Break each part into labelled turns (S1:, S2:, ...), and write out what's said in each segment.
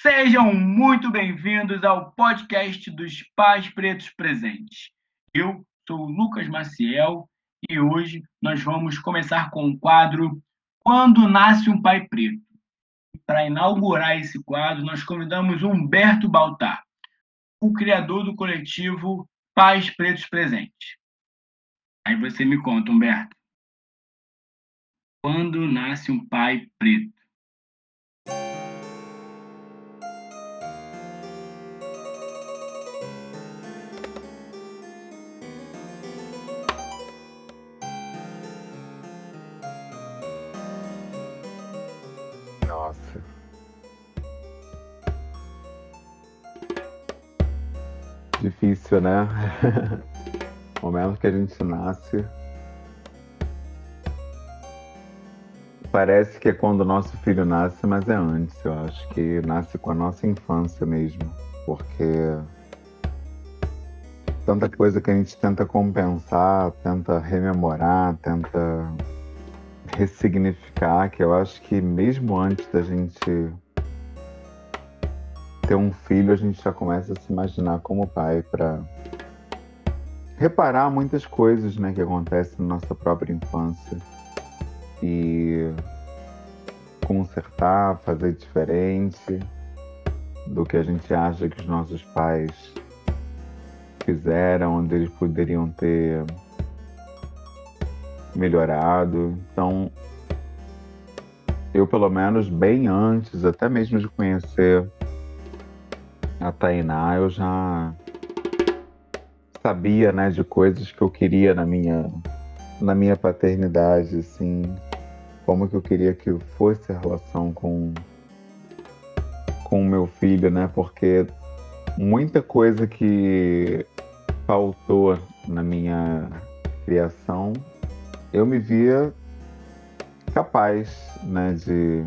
S1: Sejam muito bem-vindos ao podcast dos Pais Pretos Presentes. Eu sou Lucas Maciel e hoje nós vamos começar com o quadro Quando Nasce um Pai Preto. Para inaugurar esse quadro, nós convidamos Humberto Baltar, o criador do coletivo Pais Pretos Presentes. Aí você me conta, Humberto. Quando nasce um pai preto?
S2: Difícil, né? o momento que a gente nasce. Parece que é quando o nosso filho nasce, mas é antes. Eu acho que nasce com a nossa infância mesmo. Porque tanta coisa que a gente tenta compensar, tenta rememorar, tenta ressignificar, que eu acho que mesmo antes da gente ter um filho, a gente já começa a se imaginar como pai para reparar muitas coisas né, que acontecem na nossa própria infância e consertar, fazer diferente do que a gente acha que os nossos pais fizeram, onde eles poderiam ter melhorado. Então, eu pelo menos bem antes, até mesmo de conhecer a Tainá, eu já sabia, né, de coisas que eu queria na minha na minha paternidade, assim, como que eu queria que fosse a relação com com o meu filho, né? Porque muita coisa que faltou na minha criação, eu me via capaz, né, de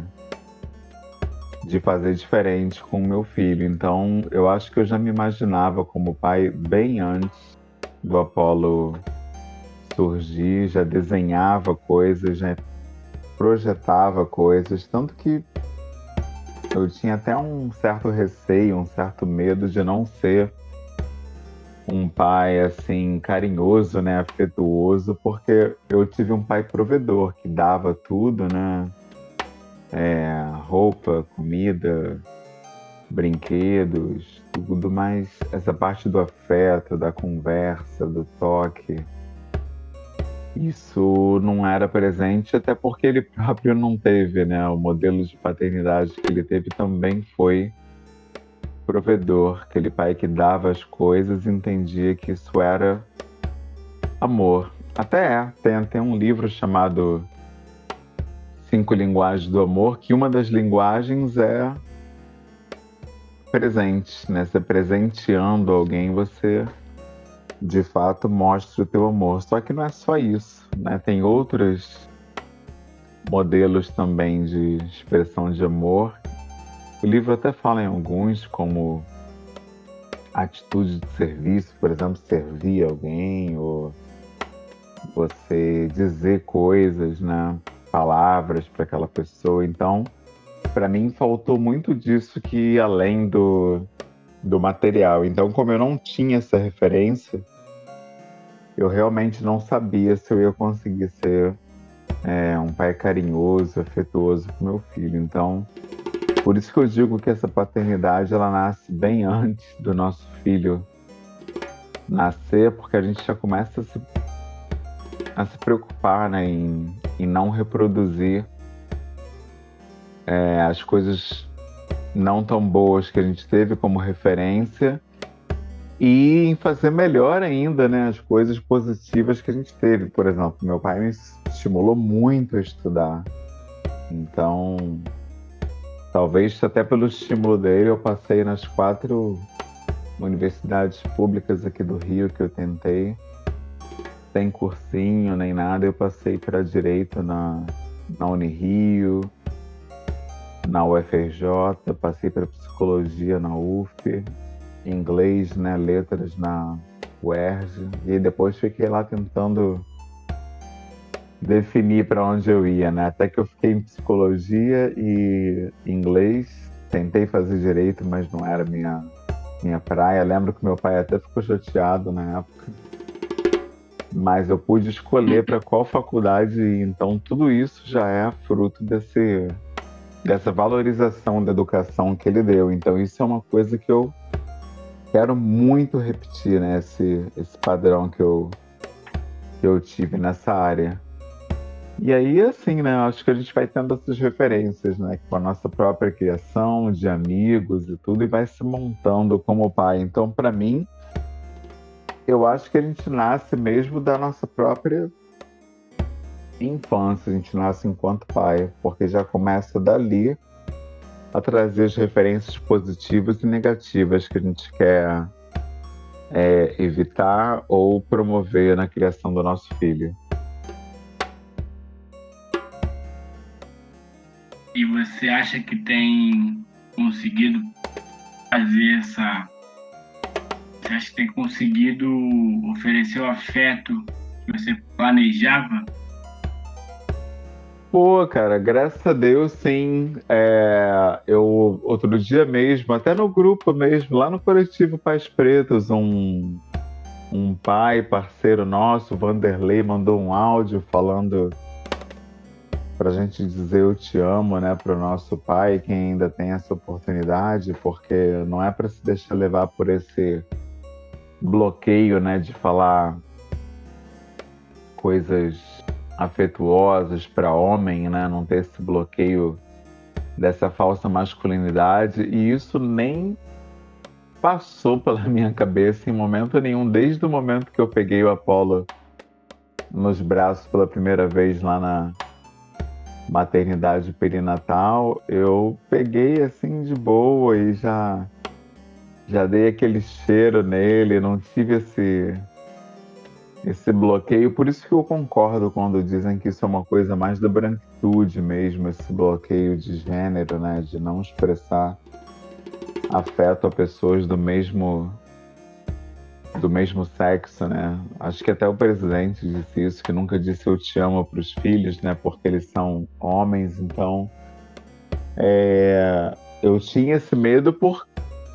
S2: de fazer diferente com o meu filho. Então, eu acho que eu já me imaginava como pai bem antes do Apolo surgir, já desenhava coisas, já projetava coisas, tanto que eu tinha até um certo receio, um certo medo de não ser um pai assim carinhoso, né, afetuoso, porque eu tive um pai provedor que dava tudo, né, é, roupa, comida, brinquedos, tudo mais essa parte do afeto, da conversa, do toque. Isso não era presente até porque ele próprio não teve, né? O modelo de paternidade que ele teve também foi provedor, aquele pai que dava as coisas, entendia que isso era amor. Até é, tem, tem um livro chamado Cinco Linguagens do Amor, que uma das linguagens é presente, né? Você presenteando alguém, você de fato mostra o teu amor. Só que não é só isso, né? Tem outros modelos também de expressão de amor. O livro até fala em alguns, como atitude de serviço, por exemplo, servir alguém ou você dizer coisas, né? Palavras para aquela pessoa. Então, para mim faltou muito disso que ia além do, do material. Então, como eu não tinha essa referência, eu realmente não sabia se eu ia conseguir ser é, um pai carinhoso, afetuoso com meu filho. Então, por isso que eu digo que essa paternidade ela nasce bem antes do nosso filho nascer, porque a gente já começa a se, a se preocupar né, em, em não reproduzir é, as coisas não tão boas que a gente teve como referência e em fazer melhor ainda né, as coisas positivas que a gente teve. Por exemplo, meu pai me estimulou muito a estudar. Então, talvez até pelo estímulo dele, eu passei nas quatro universidades públicas aqui do Rio que eu tentei. Sem cursinho nem nada, eu passei para direito na, na Unirio, na UFRJ, passei para psicologia na UF, inglês, né, letras na UERJ, e depois fiquei lá tentando definir para onde eu ia, né? Até que eu fiquei em psicologia e inglês tentei fazer direito, mas não era minha, minha praia. Lembro que meu pai até ficou chateado na época. Mas eu pude escolher para qual faculdade ir. Então, tudo isso já é fruto desse, dessa valorização da educação que ele deu. Então, isso é uma coisa que eu quero muito repetir, né? Esse, esse padrão que eu, que eu tive nessa área. E aí, assim, né? Acho que a gente vai tendo essas referências, né? Com a nossa própria criação, de amigos e tudo, e vai se montando como pai. Então, para mim, eu acho que a gente nasce mesmo da nossa própria infância, a gente nasce enquanto pai, porque já começa dali a trazer as referências positivas e negativas que a gente quer é, evitar ou promover na criação do nosso filho.
S1: E você acha que tem conseguido fazer essa. Você acha que tem conseguido oferecer o afeto que você planejava?
S2: Pô, cara, graças a Deus, sim. É, eu, outro dia mesmo, até no grupo mesmo, lá no coletivo Pais Pretos, um, um pai, parceiro nosso, Vanderlei, mandou um áudio falando para a gente dizer eu te amo, né, para o nosso pai, quem ainda tem essa oportunidade, porque não é para se deixar levar por esse bloqueio, né, de falar coisas afetuosas para homem, né, não ter esse bloqueio dessa falsa masculinidade. E isso nem passou pela minha cabeça em momento nenhum, desde o momento que eu peguei o Apolo nos braços pela primeira vez lá na maternidade perinatal, eu peguei assim de boa e já já dei aquele cheiro nele, não tive esse esse bloqueio. Por isso que eu concordo quando dizem que isso é uma coisa mais da branquitude mesmo, esse bloqueio de gênero, né, de não expressar afeto a pessoas do mesmo do mesmo sexo, né? Acho que até o presidente disse isso, que nunca disse eu te amo para os filhos, né? Porque eles são homens, então é, eu tinha esse medo por,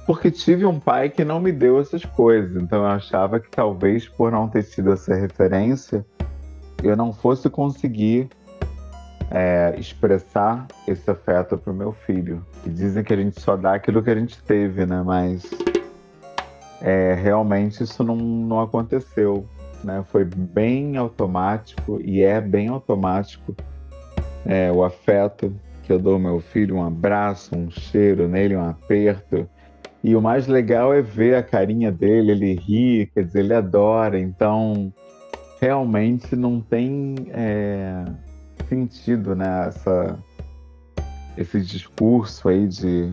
S2: porque tive um pai que não me deu essas coisas. Então eu achava que talvez por não ter tido essa referência, eu não fosse conseguir é, expressar esse afeto para o meu filho. E dizem que a gente só dá aquilo que a gente teve, né? Mas é, realmente isso não, não aconteceu. Né? Foi bem automático e é bem automático é, o afeto que eu dou ao meu filho, um abraço, um cheiro nele, um aperto. E o mais legal é ver a carinha dele, ele ri, quer dizer, ele adora. Então, realmente não tem é, sentido né, essa, esse discurso aí de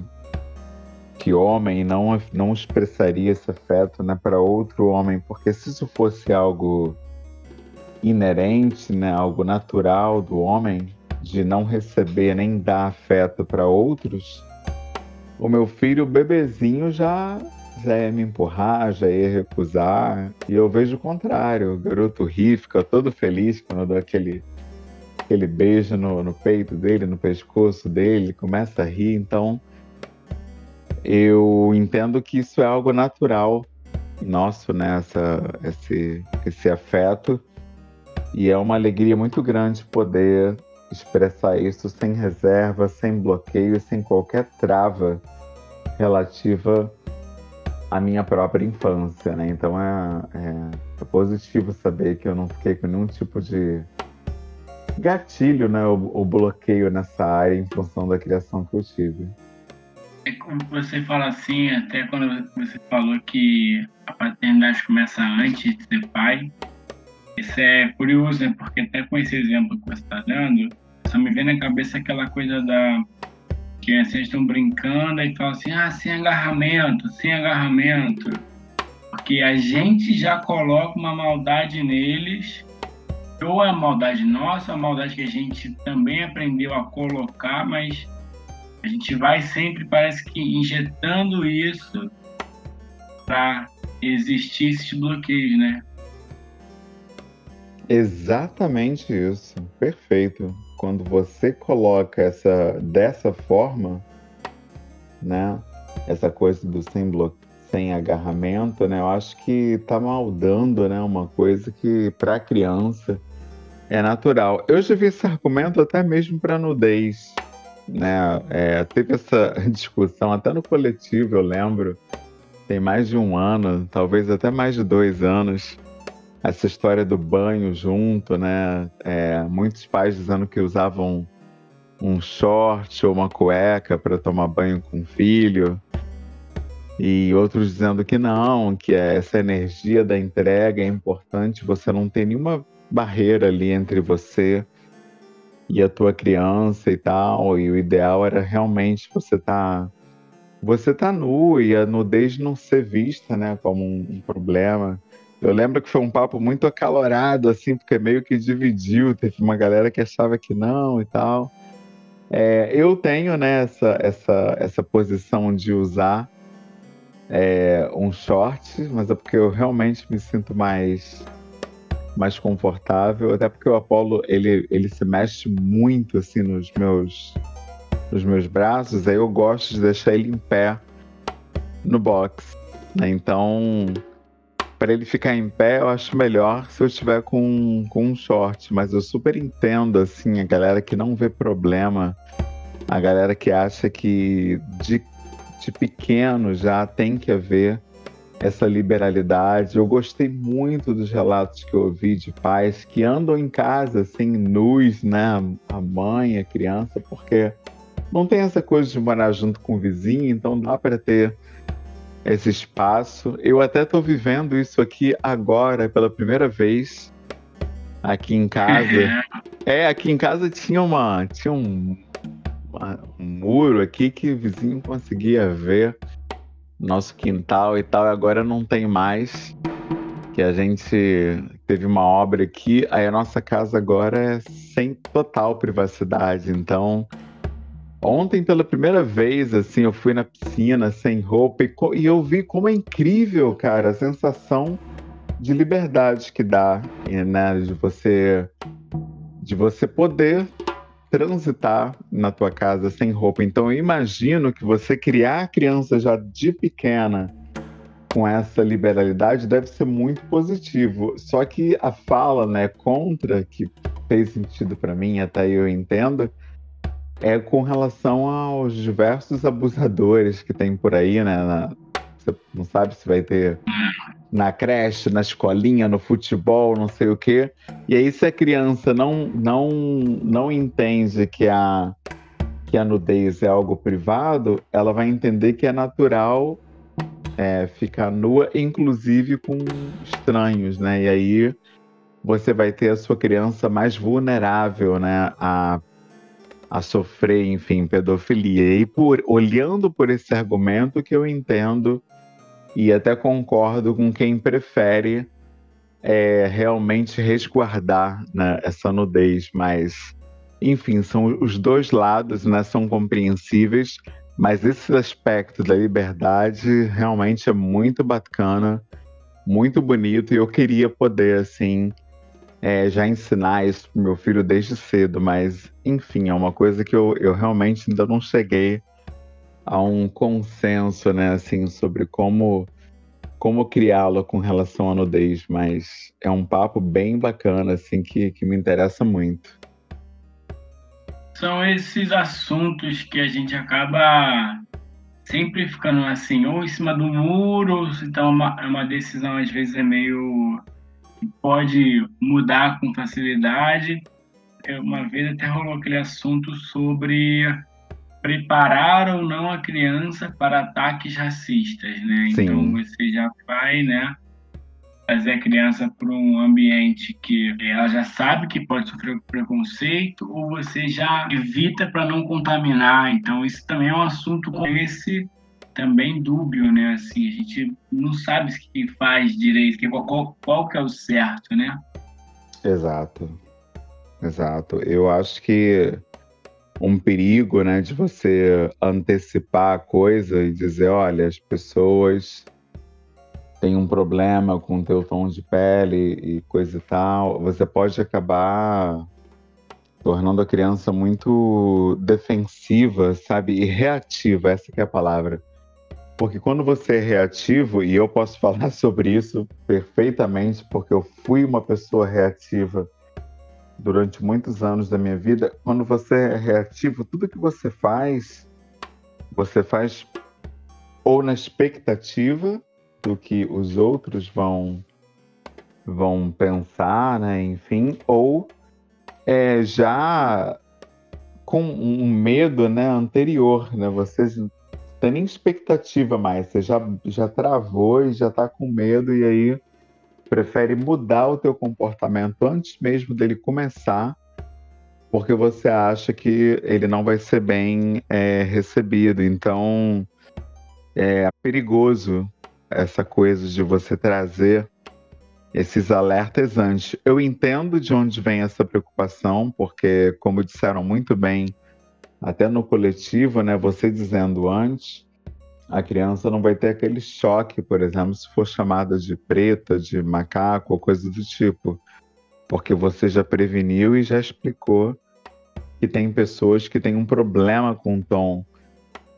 S2: que homem não, não expressaria esse afeto né, para outro homem, porque se isso fosse algo inerente, né, algo natural do homem, de não receber nem dar afeto para outros, o meu filho, bebezinho, já, já ia me empurrar, já ia recusar. E eu vejo o contrário. O garoto ri, fica todo feliz quando eu dou aquele, aquele beijo no, no peito dele, no pescoço dele, começa a rir. Então, eu entendo que isso é algo natural nosso, né? Essa, esse, esse afeto. E é uma alegria muito grande poder expressar isso sem reserva, sem bloqueio, sem qualquer trava relativa à minha própria infância, né? Então é, é, é positivo saber que eu não fiquei com nenhum tipo de gatilho, né? O, bloqueio nessa área em função da criação que eu tive.
S1: É como você fala assim, até quando você falou que a paternidade começa antes de ser pai, isso é curioso, né? Porque até com esse exemplo que você está dando, só me vem na cabeça aquela coisa da que vocês estão brincando e falam assim, ah, sem agarramento, sem agarramento. Porque a gente já coloca uma maldade neles, ou a maldade nossa, a maldade que a gente também aprendeu a colocar, mas a gente vai sempre, parece que, injetando isso para existir esses bloqueios, né?
S2: Exatamente isso. Perfeito. Quando você coloca essa dessa forma, né? Essa coisa do sem bloqueio sem agarramento, né? Eu acho que tá maldando, né? Uma coisa que para criança é natural. Eu já vi esse argumento até mesmo para nudez, né? É, teve essa discussão até no coletivo, eu lembro, tem mais de um ano, talvez até mais de dois anos, essa história do banho junto, né? É, muitos pais dizendo que usavam um short ou uma cueca para tomar banho com o filho e outros dizendo que não, que essa energia da entrega é importante, você não tem nenhuma barreira ali entre você e a tua criança e tal, e o ideal era realmente você tá você tá nu e a nudez não ser vista, né, como um, um problema. Eu lembro que foi um papo muito acalorado, assim, porque meio que dividiu, teve uma galera que achava que não e tal. É, eu tenho, né, essa, essa, essa posição de usar é, um short, mas é porque eu realmente me sinto mais mais confortável, até porque o Apollo ele, ele se mexe muito assim nos meus nos meus braços, aí eu gosto de deixar ele em pé no box, né? Então, para ele ficar em pé, eu acho melhor se eu estiver com, com um short, mas eu super entendo assim a galera que não vê problema, a galera que acha que de de pequeno já tem que haver essa liberalidade. Eu gostei muito dos relatos que eu ouvi de pais que andam em casa assim, nus, né? A mãe, a criança, porque não tem essa coisa de morar junto com o vizinho, então dá para ter esse espaço. Eu até estou vivendo isso aqui agora pela primeira vez aqui em casa. é, aqui em casa tinha uma tinha um um muro aqui que o vizinho conseguia ver nosso quintal e tal, e agora não tem mais. Que a gente teve uma obra aqui, aí a nossa casa agora é sem total privacidade. Então, ontem pela primeira vez, assim, eu fui na piscina sem roupa e, e eu vi como é incrível, cara, a sensação de liberdade que dá, né, de você de você poder transitar na tua casa sem roupa. Então eu imagino que você criar a criança já de pequena com essa liberalidade deve ser muito positivo. Só que a fala, né, contra que fez sentido para mim, até eu entendo, é com relação aos diversos abusadores que tem por aí, né? Na, você não sabe se vai ter na creche, na escolinha, no futebol, não sei o quê. E aí, se a criança não, não, não entende que a, que a nudez é algo privado, ela vai entender que é natural é, ficar nua, inclusive com estranhos, né? E aí você vai ter a sua criança mais vulnerável, né? A, a sofrer, enfim, pedofilia. E por olhando por esse argumento que eu entendo e até concordo com quem prefere é, realmente resguardar né, essa nudez, mas enfim, são os dois lados, né, são compreensíveis, mas esse aspecto da liberdade realmente é muito bacana, muito bonito, e eu queria poder, assim, é, já ensinar isso pro meu filho desde cedo, mas enfim, é uma coisa que eu, eu realmente ainda não cheguei a um consenso, né, assim, sobre como como criá-lo com relação à nudez, mas é um papo bem bacana, assim, que, que me interessa muito.
S1: São esses assuntos que a gente acaba sempre ficando assim, ou em cima do muro, então é uma, uma decisão às vezes é meio pode mudar com facilidade. Uma vez até rolou aquele assunto sobre preparar ou não a criança para ataques racistas, né? Sim. Então você já vai, né, fazer a criança para um ambiente que ela já sabe que pode sofrer preconceito ou você já evita para não contaminar. Então isso também é um assunto com esse também dúbio, né? Assim, a gente não sabe o que faz direito, qual, qual que é o certo, né?
S2: Exato. Exato. Eu acho que um perigo, né, de você antecipar a coisa e dizer, olha, as pessoas têm um problema com o teu tom de pele e coisa e tal, você pode acabar tornando a criança muito defensiva, sabe? E reativa, essa é a palavra. Porque quando você é reativo, e eu posso falar sobre isso perfeitamente, porque eu fui uma pessoa reativa durante muitos anos da minha vida, quando você é reativo, tudo que você faz, você faz ou na expectativa do que os outros vão vão pensar, né? Enfim, ou é, já com um medo, né, anterior, né? Você não tem nem expectativa mais, você já, já travou e já está com medo e aí prefere mudar o teu comportamento antes mesmo dele começar, porque você acha que ele não vai ser bem é, recebido. Então é perigoso essa coisa de você trazer esses alertas antes. Eu entendo de onde vem essa preocupação, porque, como disseram muito bem, até no coletivo, né, você dizendo antes, a criança não vai ter aquele choque, por exemplo, se for chamada de preta, de macaco ou coisa do tipo, porque você já preveniu e já explicou que tem pessoas que têm um problema com o tom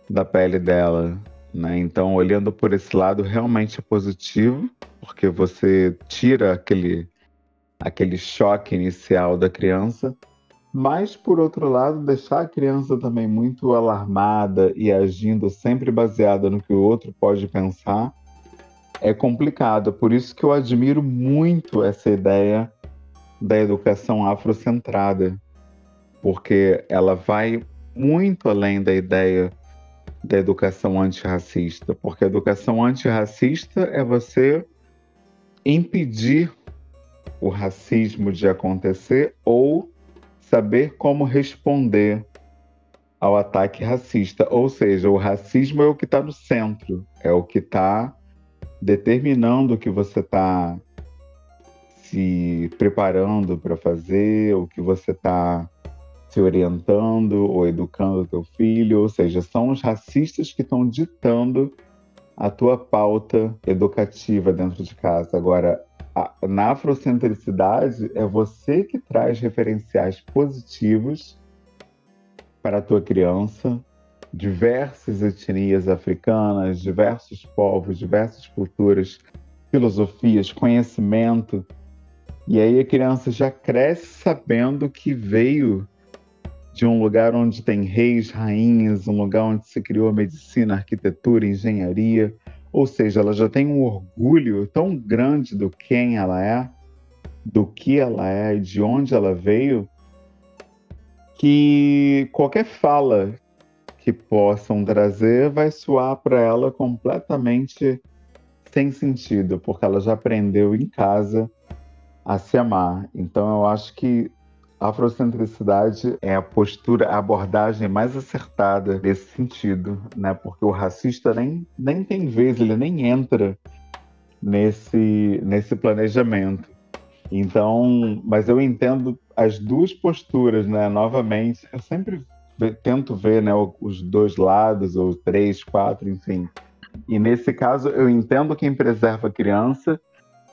S2: da pele dela, né? Então, olhando por esse lado, realmente é positivo, porque você tira aquele, aquele choque inicial da criança, mas, por outro lado, deixar a criança também muito alarmada e agindo sempre baseada no que o outro pode pensar é complicado. Por isso que eu admiro muito essa ideia da educação afrocentrada, porque ela vai muito além da ideia da educação antirracista, porque a educação antirracista é você impedir o racismo de acontecer ou saber como responder ao ataque racista. Ou seja, o racismo é o que está no centro, é o que está determinando o que você está se preparando para fazer, o que você está se orientando ou educando o teu filho, ou seja, são os racistas que estão ditando a tua pauta educativa dentro de casa. Agora, na afrocentricidade, é você que traz referenciais positivos para a tua criança, diversas etnias africanas, diversos povos, diversas culturas, filosofias, conhecimento. E aí a criança já cresce sabendo que veio de um lugar onde tem reis, rainhas, um lugar onde se criou medicina, arquitetura, engenharia. Ou seja, ela já tem um orgulho tão grande do quem ela é, do que ela é e de onde ela veio, que qualquer fala que possam trazer vai soar para ela completamente sem sentido, porque ela já aprendeu em casa a se amar. Então eu acho que afrocentricidade é a postura, a abordagem mais acertada nesse sentido, né? Porque o racista nem, nem tem vez, ele nem entra nesse, nesse planejamento. Então, mas eu entendo as duas posturas, né? Novamente, eu sempre tento ver né, os dois lados, ou três, quatro, enfim. E nesse caso, eu entendo quem preserva a criança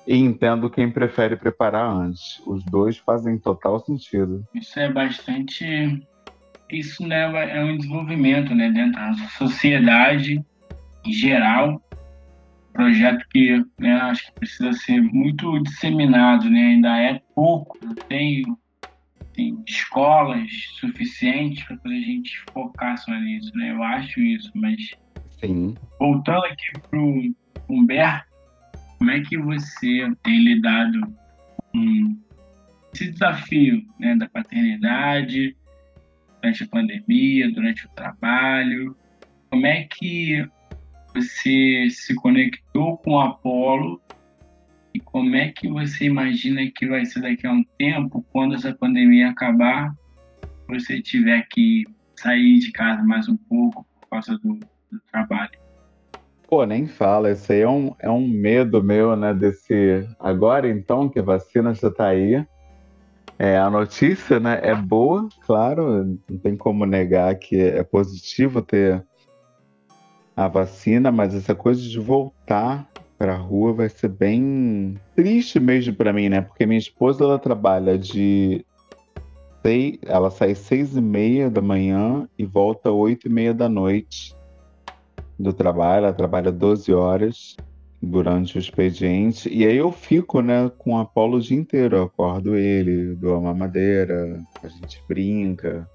S2: e entendo quem prefere preparar antes. Os dois fazem total sentido.
S1: Isso é bastante. Isso leva é um desenvolvimento né, dentro da sociedade em geral. Projeto que né, acho que precisa ser muito disseminado, né? ainda é pouco. Não tem, tem escolas suficientes para a gente focar só nisso. Né? Eu acho isso, mas.
S2: Sim.
S1: Voltando aqui para o Humberto como é que você tem lidado com esse desafio né, da paternidade durante a pandemia, durante o trabalho? Como é que você se conectou com o Apolo e como é que você imagina que vai ser daqui a um tempo, quando essa pandemia acabar, você tiver que sair de casa mais um pouco por causa do, do trabalho?
S2: Pô, nem fala, isso aí é um, é um medo meu, né? Desse. Agora então que a vacina já tá aí. É, a notícia né, é boa, claro, não tem como negar que é positivo ter a vacina, mas essa coisa de voltar para a rua vai ser bem triste mesmo para mim, né? Porque minha esposa ela trabalha de ela sai seis e meia da manhã e volta oito e meia da noite do trabalho. Ela trabalha 12 horas durante o expediente. E aí eu fico, né, com o Apolo o dia inteiro. Eu acordo ele, dou uma madeira, a gente brinca.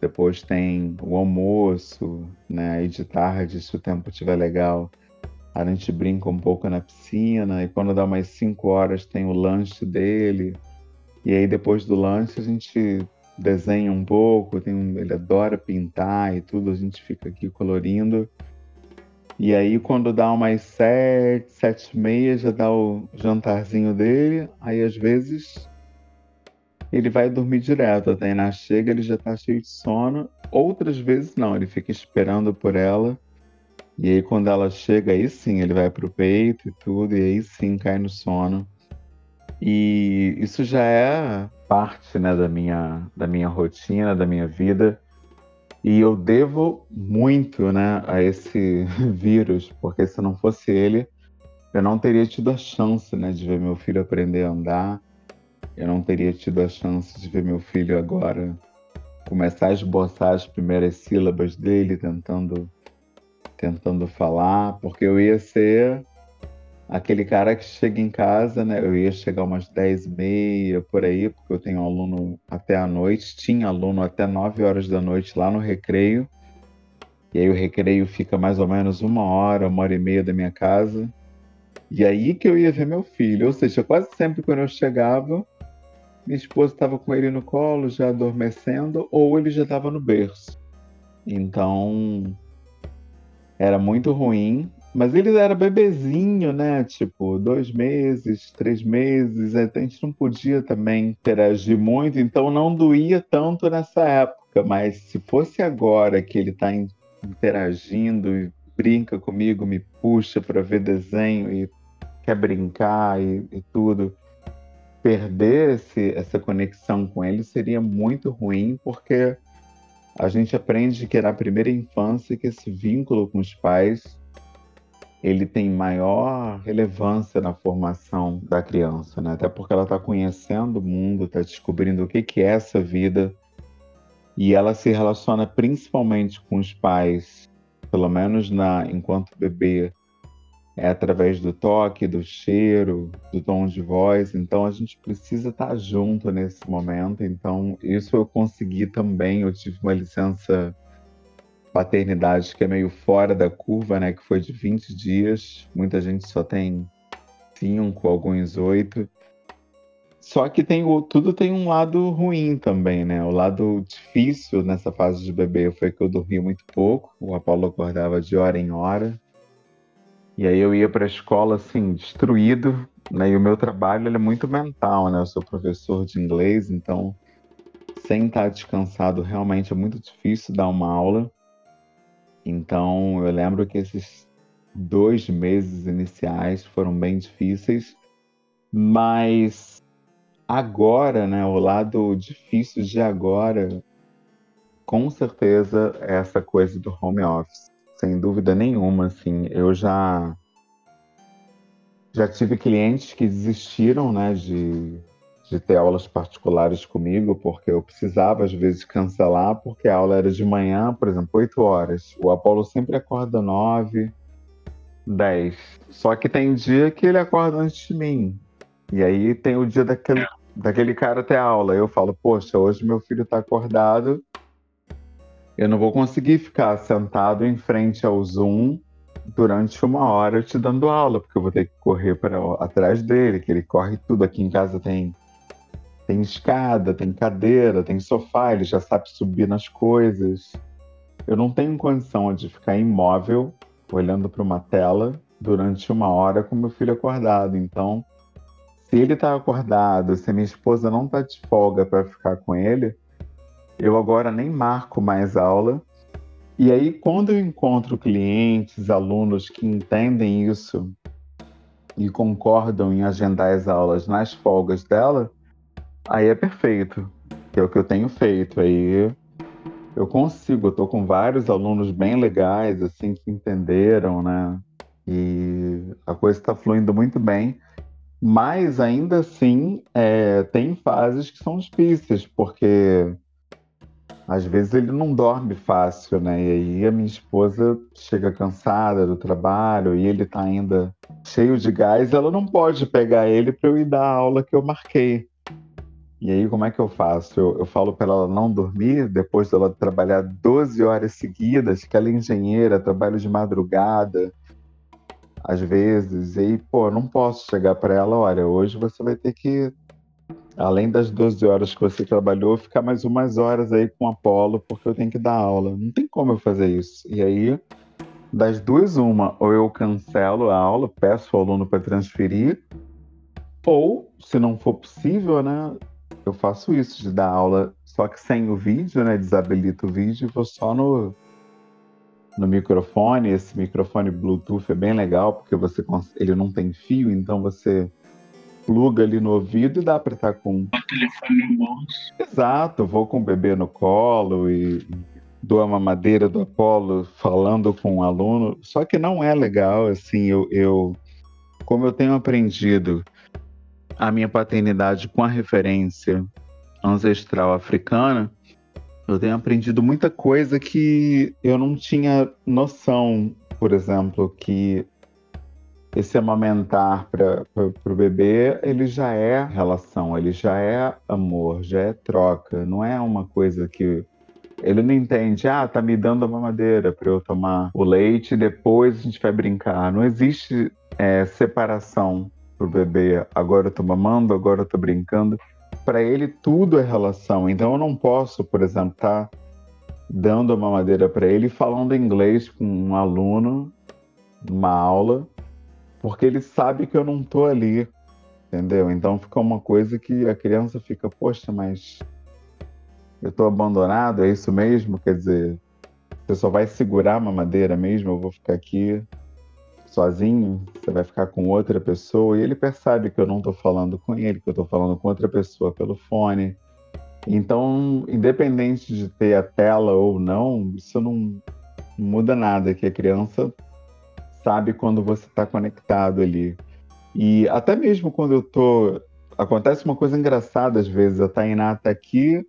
S2: Depois tem o almoço, né? E de tarde, se o tempo estiver legal, a gente brinca um pouco na piscina. E quando dá umas 5 horas, tem o lanche dele. E aí depois do lanche a gente desenha um pouco. Tem um... ele adora pintar e tudo. A gente fica aqui colorindo. E aí, quando dá umas sete, sete e meia, já dá o jantarzinho dele. Aí, às vezes, ele vai dormir direto. A Tainá chega, ele já tá cheio de sono. Outras vezes, não, ele fica esperando por ela. E aí, quando ela chega, aí sim, ele vai pro peito e tudo. E aí sim, cai no sono. E isso já é parte né, da, minha, da minha rotina, da minha vida. E eu devo muito né, a esse vírus, porque se não fosse ele, eu não teria tido a chance né, de ver meu filho aprender a andar, eu não teria tido a chance de ver meu filho agora começar a esboçar as primeiras sílabas dele, tentando, tentando falar, porque eu ia ser aquele cara que chega em casa, né? Eu ia chegar umas 10 e meia, por aí, porque eu tenho aluno até a noite, tinha aluno até 9 horas da noite lá no recreio. E aí o recreio fica mais ou menos uma hora, uma hora e meia da minha casa. E aí que eu ia ver meu filho. Ou seja, quase sempre quando eu chegava, minha esposa estava com ele no colo, já adormecendo, ou ele já estava no berço. Então, era muito ruim. Mas ele era bebezinho, né? Tipo, dois meses, três meses. A gente não podia também interagir muito, então não doía tanto nessa época. Mas se fosse agora que ele está interagindo e brinca comigo, me puxa para ver desenho e quer brincar e, e tudo, perder esse, essa conexão com ele seria muito ruim, porque a gente aprende que era a primeira infância que esse vínculo com os pais ele tem maior relevância na formação da criança, né? Até porque ela está conhecendo o mundo, está descobrindo o que, que é essa vida e ela se relaciona principalmente com os pais, pelo menos na enquanto bebê, é através do toque, do cheiro, do tom de voz. Então a gente precisa estar tá junto nesse momento. Então isso eu consegui também. Eu tive uma licença paternidade que é meio fora da curva, né? Que foi de 20 dias. Muita gente só tem cinco, alguns oito. Só que tem o, tudo tem um lado ruim também, né? O lado difícil nessa fase de bebê foi que eu dormi muito pouco. O Apolo acordava de hora em hora. E aí eu ia para a escola assim, destruído, né? E o meu trabalho é muito mental, né? Eu sou professor de inglês, então sem estar descansado realmente é muito difícil dar uma aula. Então, eu lembro que esses dois meses iniciais foram bem difíceis, mas agora, né, o lado difícil de agora, com certeza é essa coisa do home office, sem dúvida nenhuma, assim, eu já já tive clientes que desistiram, né, de de ter aulas particulares comigo, porque eu precisava às vezes cancelar, porque a aula era de manhã, por exemplo, 8 horas. O Apolo sempre acorda 9, 10. Só que tem dia que ele acorda antes de mim. E aí tem o dia daquele, daquele cara ter aula. Eu falo, poxa, hoje meu filho está acordado, eu não vou conseguir ficar sentado em frente ao Zoom durante uma hora te dando aula, porque eu vou ter que correr para atrás dele, que ele corre tudo. Aqui em casa tem tem escada, tem cadeira, tem sofá, ele já sabe subir nas coisas. Eu não tenho condição de ficar imóvel, olhando para uma tela, durante uma hora com meu filho acordado. Então, se ele está acordado, se minha esposa não está de folga para ficar com ele, eu agora nem marco mais aula. E aí, quando eu encontro clientes, alunos que entendem isso e concordam em agendar as aulas nas folgas dela, Aí é perfeito, é o que eu tenho feito. Aí eu consigo, eu tô com vários alunos bem legais, assim, que entenderam, né? E a coisa está fluindo muito bem. Mas ainda assim, é, tem fases que são difíceis, porque às vezes ele não dorme fácil, né? E aí a minha esposa chega cansada do trabalho e ele tá ainda cheio de gás, ela não pode pegar ele para eu ir dar a aula que eu marquei. E aí, como é que eu faço? Eu, eu falo para ela não dormir depois dela trabalhar 12 horas seguidas, que ela é engenheira, trabalha de madrugada, às vezes. E aí, pô, não posso chegar para ela: olha, hoje você vai ter que, além das 12 horas que você trabalhou, ficar mais umas horas aí com o Apolo, porque eu tenho que dar aula. Não tem como eu fazer isso. E aí, das duas, uma, ou eu cancelo a aula, peço ao aluno para transferir, ou, se não for possível, né, eu faço isso, de dar aula, só que sem o vídeo, né? Desabilito o vídeo e vou só no, no microfone. Esse microfone Bluetooth é bem legal, porque você ele não tem fio, então você pluga ali no ouvido e dá para estar com.
S1: O telefone no bolso.
S2: Exato, vou com o bebê no colo e dou a mamadeira do Apolo falando com o um aluno. Só que não é legal, assim, eu, eu como eu tenho aprendido a minha paternidade com a referência ancestral africana, eu tenho aprendido muita coisa que eu não tinha noção, por exemplo, que esse amamentar para o bebê, ele já é relação, ele já é amor, já é troca, não é uma coisa que ele não entende, ah, tá me dando a mamadeira para eu tomar o leite e depois a gente vai brincar. Não existe é, separação pro bebê, agora eu tô mamando, agora eu tô brincando. Para ele tudo é relação. Então eu não posso, por exemplo, estar tá dando a mamadeira para ele falando inglês com um aluno numa aula, porque ele sabe que eu não tô ali, entendeu? Então fica uma coisa que a criança fica, poxa, mas eu tô abandonado, é isso mesmo? Quer dizer, você só vai segurar a mamadeira mesmo? Eu vou ficar aqui sozinho, você vai ficar com outra pessoa e ele percebe que eu não estou falando com ele, que eu estou falando com outra pessoa pelo fone. Então, independente de ter a tela ou não, isso não muda nada, que a criança sabe quando você está conectado ali. E até mesmo quando eu tô. Acontece uma coisa engraçada às vezes, a Tainá tá aqui,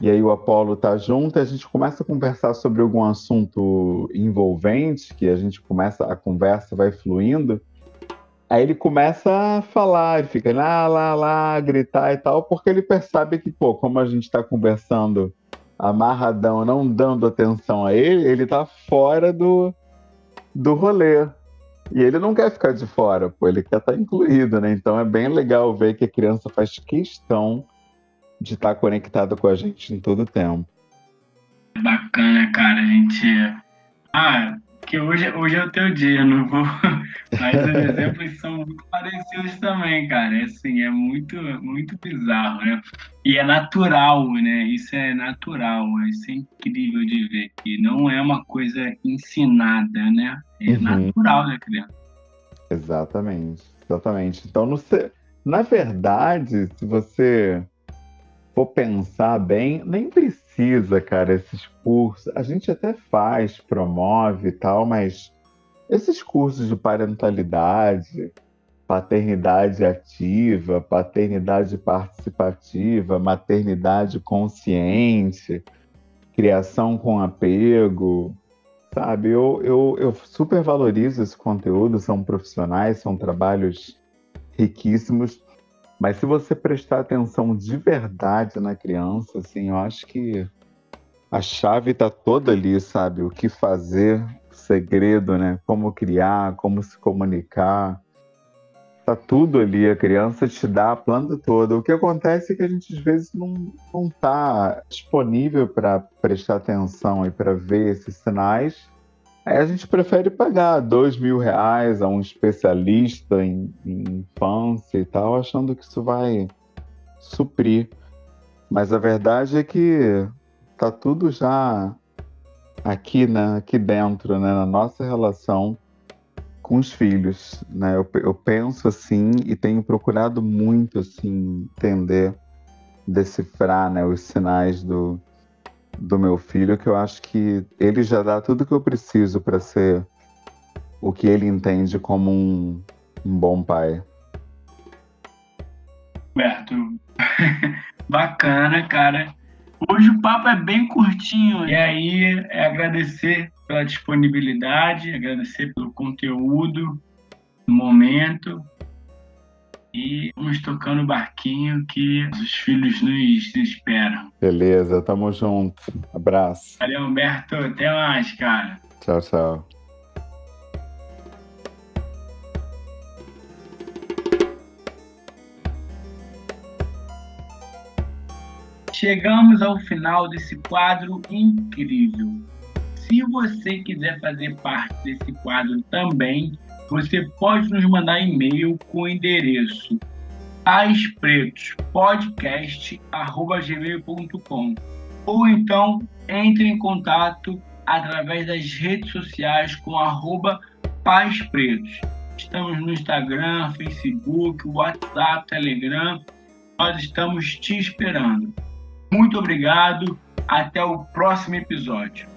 S2: e aí o Apolo tá junto a gente começa a conversar sobre algum assunto envolvente, que a gente começa, a conversa vai fluindo. Aí ele começa a falar, ele fica lá, lá, lá, gritar e tal, porque ele percebe que, pô, como a gente tá conversando amarradão, não dando atenção a ele, ele tá fora do, do rolê. E ele não quer ficar de fora, pô, ele quer estar tá incluído, né? Então é bem legal ver que a criança faz questão de estar tá conectado com a gente em todo o tempo.
S1: Bacana, cara. A gente. Ah, que hoje, hoje é o teu dia, não vou. Mas os exemplos são muito parecidos também, cara. É assim, é muito, muito bizarro, né? E é natural, né? Isso é natural, isso é incrível de ver. Que não é uma coisa ensinada, né? É uhum. natural da criança.
S2: Exatamente, exatamente. Então, na verdade, se você for pensar bem, nem precisa, cara, esses cursos. A gente até faz, promove e tal, mas esses cursos de parentalidade, paternidade ativa, paternidade participativa, maternidade consciente, criação com apego, sabe? Eu, eu, eu super valorizo esse conteúdo, são profissionais, são trabalhos riquíssimos, mas se você prestar atenção de verdade na criança, assim, eu acho que a chave está toda ali, sabe? O que fazer, o segredo, né? Como criar, como se comunicar. Tá tudo ali, a criança te dá a planta toda. O que acontece é que a gente às vezes não, não tá disponível para prestar atenção e para ver esses sinais Aí a gente prefere pagar dois mil reais a um especialista em, em infância e tal, achando que isso vai suprir. Mas a verdade é que tá tudo já aqui, né, aqui dentro, né, na nossa relação com os filhos, né? Eu, eu penso assim e tenho procurado muito assim entender, decifrar, né, os sinais do do meu filho que eu acho que ele já dá tudo que eu preciso para ser o que ele entende como um, um bom pai.
S1: Beto, bacana, cara. Hoje o papo é bem curtinho, e aí é agradecer pela disponibilidade, agradecer pelo conteúdo, momento. E vamos tocando o barquinho que os filhos nos esperam.
S2: Beleza, tamo junto. Abraço.
S1: Valeu, Humberto. Até mais, cara.
S2: Tchau, tchau.
S1: Chegamos ao final desse quadro incrível. Se você quiser fazer parte desse quadro também, você pode nos mandar e-mail com o endereço aspretospodcast.gmail.com ou então entre em contato através das redes sociais com arroba Paz Pretos. Estamos no Instagram, Facebook, WhatsApp, Telegram. Nós estamos te esperando. Muito obrigado. Até o próximo episódio.